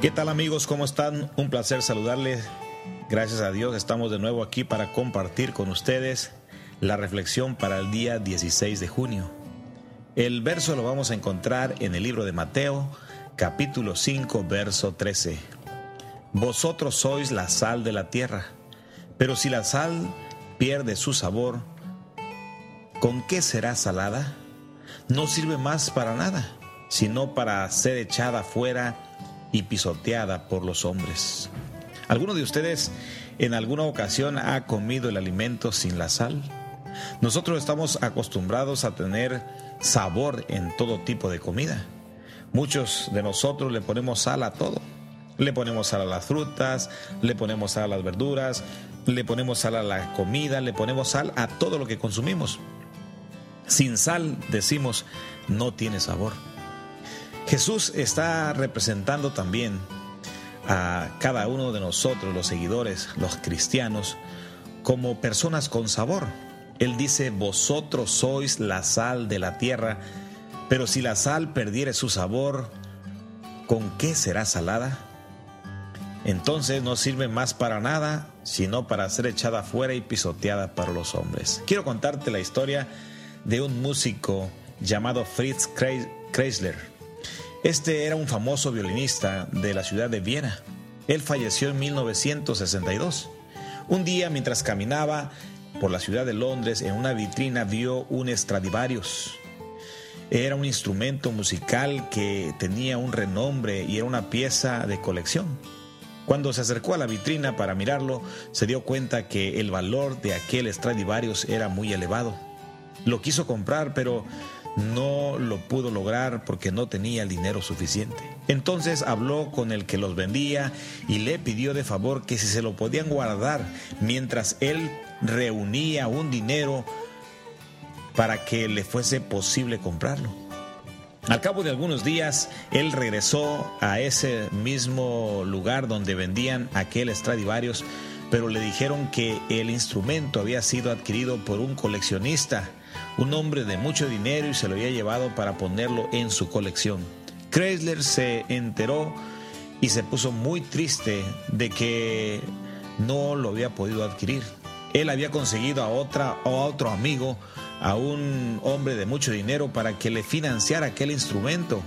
¿Qué tal amigos? ¿Cómo están? Un placer saludarles. Gracias a Dios estamos de nuevo aquí para compartir con ustedes la reflexión para el día 16 de junio. El verso lo vamos a encontrar en el libro de Mateo, capítulo 5, verso 13. Vosotros sois la sal de la tierra, pero si la sal pierde su sabor, ¿con qué será salada? No sirve más para nada, sino para ser echada fuera y pisoteada por los hombres. ¿Alguno de ustedes en alguna ocasión ha comido el alimento sin la sal? Nosotros estamos acostumbrados a tener sabor en todo tipo de comida. Muchos de nosotros le ponemos sal a todo le ponemos sal a las frutas, le ponemos sal a las verduras, le ponemos sal a la comida, le ponemos sal a todo lo que consumimos. Sin sal, decimos, no tiene sabor. Jesús está representando también a cada uno de nosotros, los seguidores, los cristianos, como personas con sabor. Él dice, vosotros sois la sal de la tierra, pero si la sal perdiere su sabor, ¿con qué será salada? entonces no sirve más para nada, sino para ser echada fuera y pisoteada para los hombres. Quiero contarte la historia de un músico llamado Fritz Kreisler. Este era un famoso violinista de la ciudad de Viena. Él falleció en 1962. Un día, mientras caminaba por la ciudad de Londres, en una vitrina vio un Stradivarius. Era un instrumento musical que tenía un renombre y era una pieza de colección. Cuando se acercó a la vitrina para mirarlo, se dio cuenta que el valor de aquel Stradivarius era muy elevado. Lo quiso comprar, pero no lo pudo lograr porque no tenía el dinero suficiente. Entonces habló con el que los vendía y le pidió de favor que si se lo podían guardar mientras él reunía un dinero para que le fuese posible comprarlo. Al cabo de algunos días, él regresó a ese mismo lugar donde vendían aquel Stradivarius, pero le dijeron que el instrumento había sido adquirido por un coleccionista, un hombre de mucho dinero y se lo había llevado para ponerlo en su colección. Chrysler se enteró y se puso muy triste de que no lo había podido adquirir. Él había conseguido a, otra, a otro amigo a un hombre de mucho dinero para que le financiara aquel instrumento,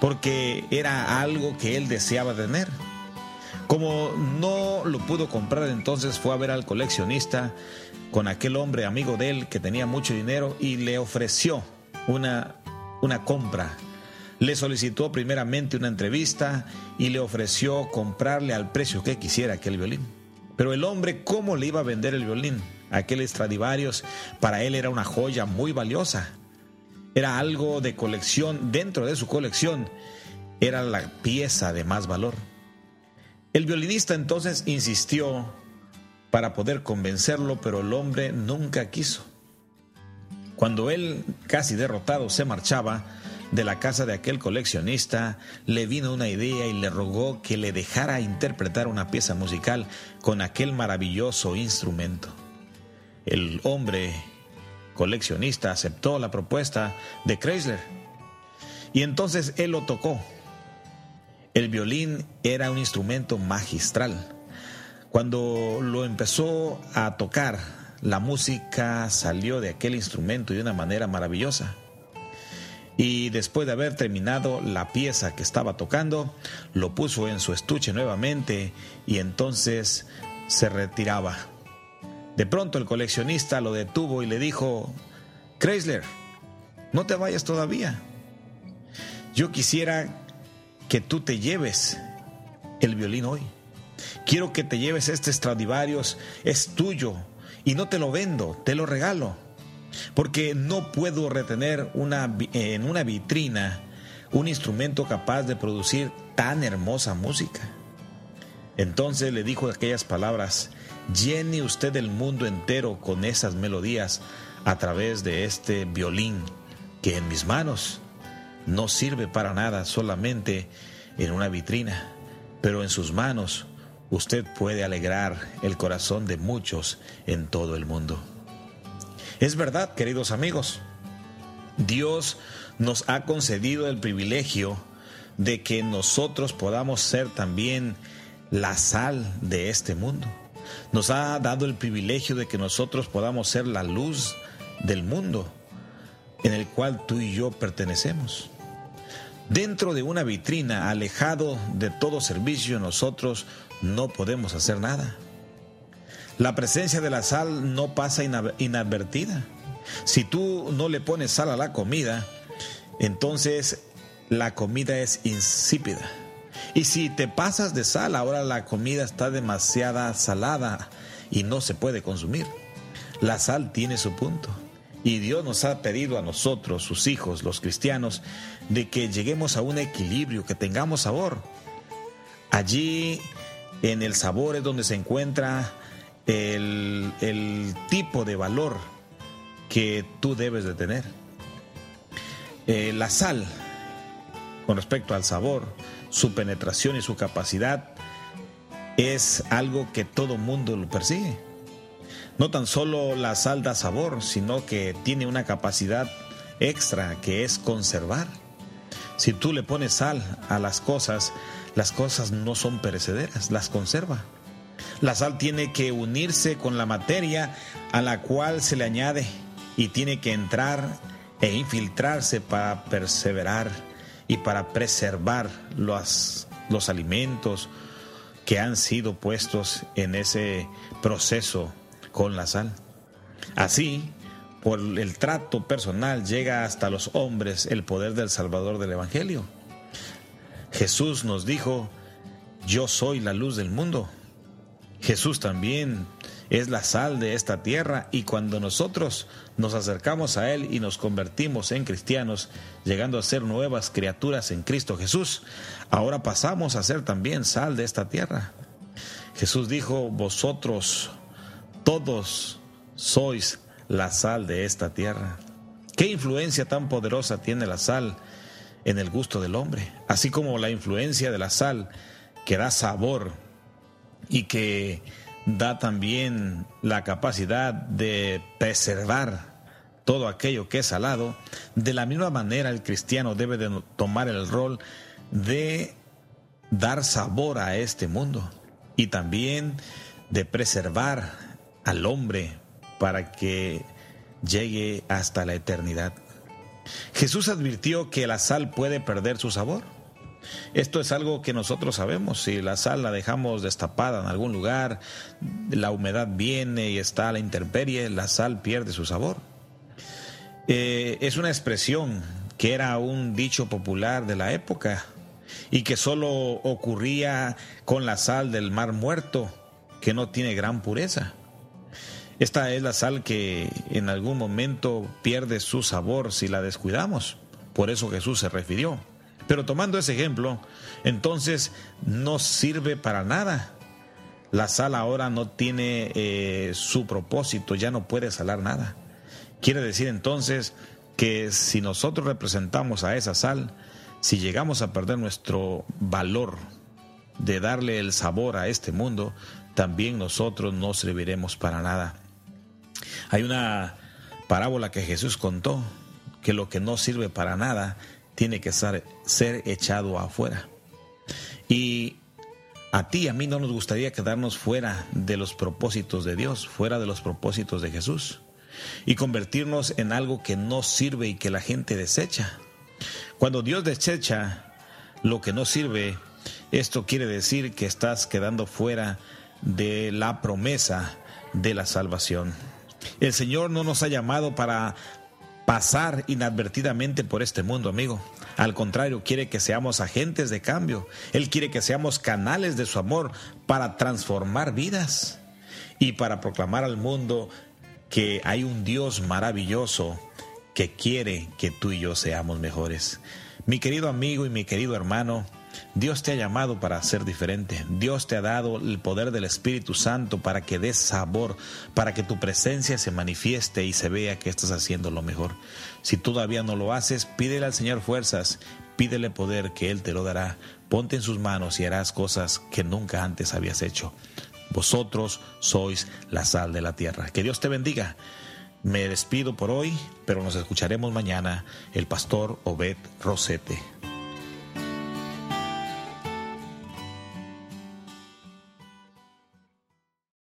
porque era algo que él deseaba tener. Como no lo pudo comprar, entonces fue a ver al coleccionista con aquel hombre amigo de él que tenía mucho dinero y le ofreció una, una compra. Le solicitó primeramente una entrevista y le ofreció comprarle al precio que quisiera aquel violín. Pero el hombre, ¿cómo le iba a vender el violín? Aquel Stradivarius para él era una joya muy valiosa. Era algo de colección, dentro de su colección era la pieza de más valor. El violinista entonces insistió para poder convencerlo, pero el hombre nunca quiso. Cuando él, casi derrotado, se marchaba de la casa de aquel coleccionista, le vino una idea y le rogó que le dejara interpretar una pieza musical con aquel maravilloso instrumento. El hombre coleccionista aceptó la propuesta de Chrysler y entonces él lo tocó. El violín era un instrumento magistral. Cuando lo empezó a tocar, la música salió de aquel instrumento de una manera maravillosa. Y después de haber terminado la pieza que estaba tocando, lo puso en su estuche nuevamente y entonces se retiraba. De pronto el coleccionista lo detuvo y le dijo, Chrysler, no te vayas todavía. Yo quisiera que tú te lleves el violín hoy. Quiero que te lleves este Stradivarius, es tuyo y no te lo vendo, te lo regalo. Porque no puedo retener una, en una vitrina un instrumento capaz de producir tan hermosa música. Entonces le dijo aquellas palabras, llene usted el mundo entero con esas melodías a través de este violín que en mis manos no sirve para nada solamente en una vitrina, pero en sus manos usted puede alegrar el corazón de muchos en todo el mundo. Es verdad, queridos amigos, Dios nos ha concedido el privilegio de que nosotros podamos ser también la sal de este mundo. Nos ha dado el privilegio de que nosotros podamos ser la luz del mundo en el cual tú y yo pertenecemos. Dentro de una vitrina, alejado de todo servicio, nosotros no podemos hacer nada. La presencia de la sal no pasa inadvertida. Si tú no le pones sal a la comida, entonces la comida es insípida. Y si te pasas de sal, ahora la comida está demasiada salada y no se puede consumir. La sal tiene su punto. Y Dios nos ha pedido a nosotros, sus hijos, los cristianos, de que lleguemos a un equilibrio, que tengamos sabor. Allí en el sabor es donde se encuentra el, el tipo de valor que tú debes de tener. Eh, la sal, con respecto al sabor, su penetración y su capacidad, es algo que todo mundo lo persigue. No tan solo la sal da sabor, sino que tiene una capacidad extra que es conservar. Si tú le pones sal a las cosas, las cosas no son perecederas, las conserva. La sal tiene que unirse con la materia a la cual se le añade y tiene que entrar e infiltrarse para perseverar y para preservar los, los alimentos que han sido puestos en ese proceso con la sal. Así, por el trato personal llega hasta los hombres el poder del Salvador del Evangelio. Jesús nos dijo, yo soy la luz del mundo. Jesús también es la sal de esta tierra y cuando nosotros nos acercamos a Él y nos convertimos en cristianos, llegando a ser nuevas criaturas en Cristo Jesús, ahora pasamos a ser también sal de esta tierra. Jesús dijo, vosotros todos sois la sal de esta tierra. ¿Qué influencia tan poderosa tiene la sal en el gusto del hombre? Así como la influencia de la sal que da sabor y que da también la capacidad de preservar todo aquello que es salado, de la misma manera el cristiano debe de tomar el rol de dar sabor a este mundo y también de preservar al hombre para que llegue hasta la eternidad. Jesús advirtió que la sal puede perder su sabor. Esto es algo que nosotros sabemos. Si la sal la dejamos destapada en algún lugar, la humedad viene y está a la intemperie, la sal pierde su sabor. Eh, es una expresión que era un dicho popular de la época y que solo ocurría con la sal del mar muerto, que no tiene gran pureza. Esta es la sal que en algún momento pierde su sabor si la descuidamos. Por eso Jesús se refirió. Pero tomando ese ejemplo, entonces no sirve para nada. La sal ahora no tiene eh, su propósito, ya no puede salar nada. Quiere decir entonces que si nosotros representamos a esa sal, si llegamos a perder nuestro valor de darle el sabor a este mundo, también nosotros no serviremos para nada. Hay una parábola que Jesús contó, que lo que no sirve para nada tiene que ser, echado afuera. Y a ti a mí no nos gustaría quedarnos fuera de los propósitos de Dios, fuera de los propósitos de Jesús, y convertirnos en algo que no sirve y que la gente desecha. Cuando Dios desecha lo que no sirve, esto quiere decir que estás quedando fuera de la promesa de la salvación. El Señor no nos ha llamado para pasar inadvertidamente por este mundo, amigo. Al contrario, quiere que seamos agentes de cambio. Él quiere que seamos canales de su amor para transformar vidas y para proclamar al mundo que hay un Dios maravilloso que quiere que tú y yo seamos mejores. Mi querido amigo y mi querido hermano, Dios te ha llamado para ser diferente. Dios te ha dado el poder del Espíritu Santo para que des sabor, para que tu presencia se manifieste y se vea que estás haciendo lo mejor. Si todavía no lo haces, pídele al Señor fuerzas, pídele poder que Él te lo dará. Ponte en sus manos y harás cosas que nunca antes habías hecho. Vosotros sois la sal de la tierra. Que Dios te bendiga. Me despido por hoy, pero nos escucharemos mañana. El pastor Obed Rosete.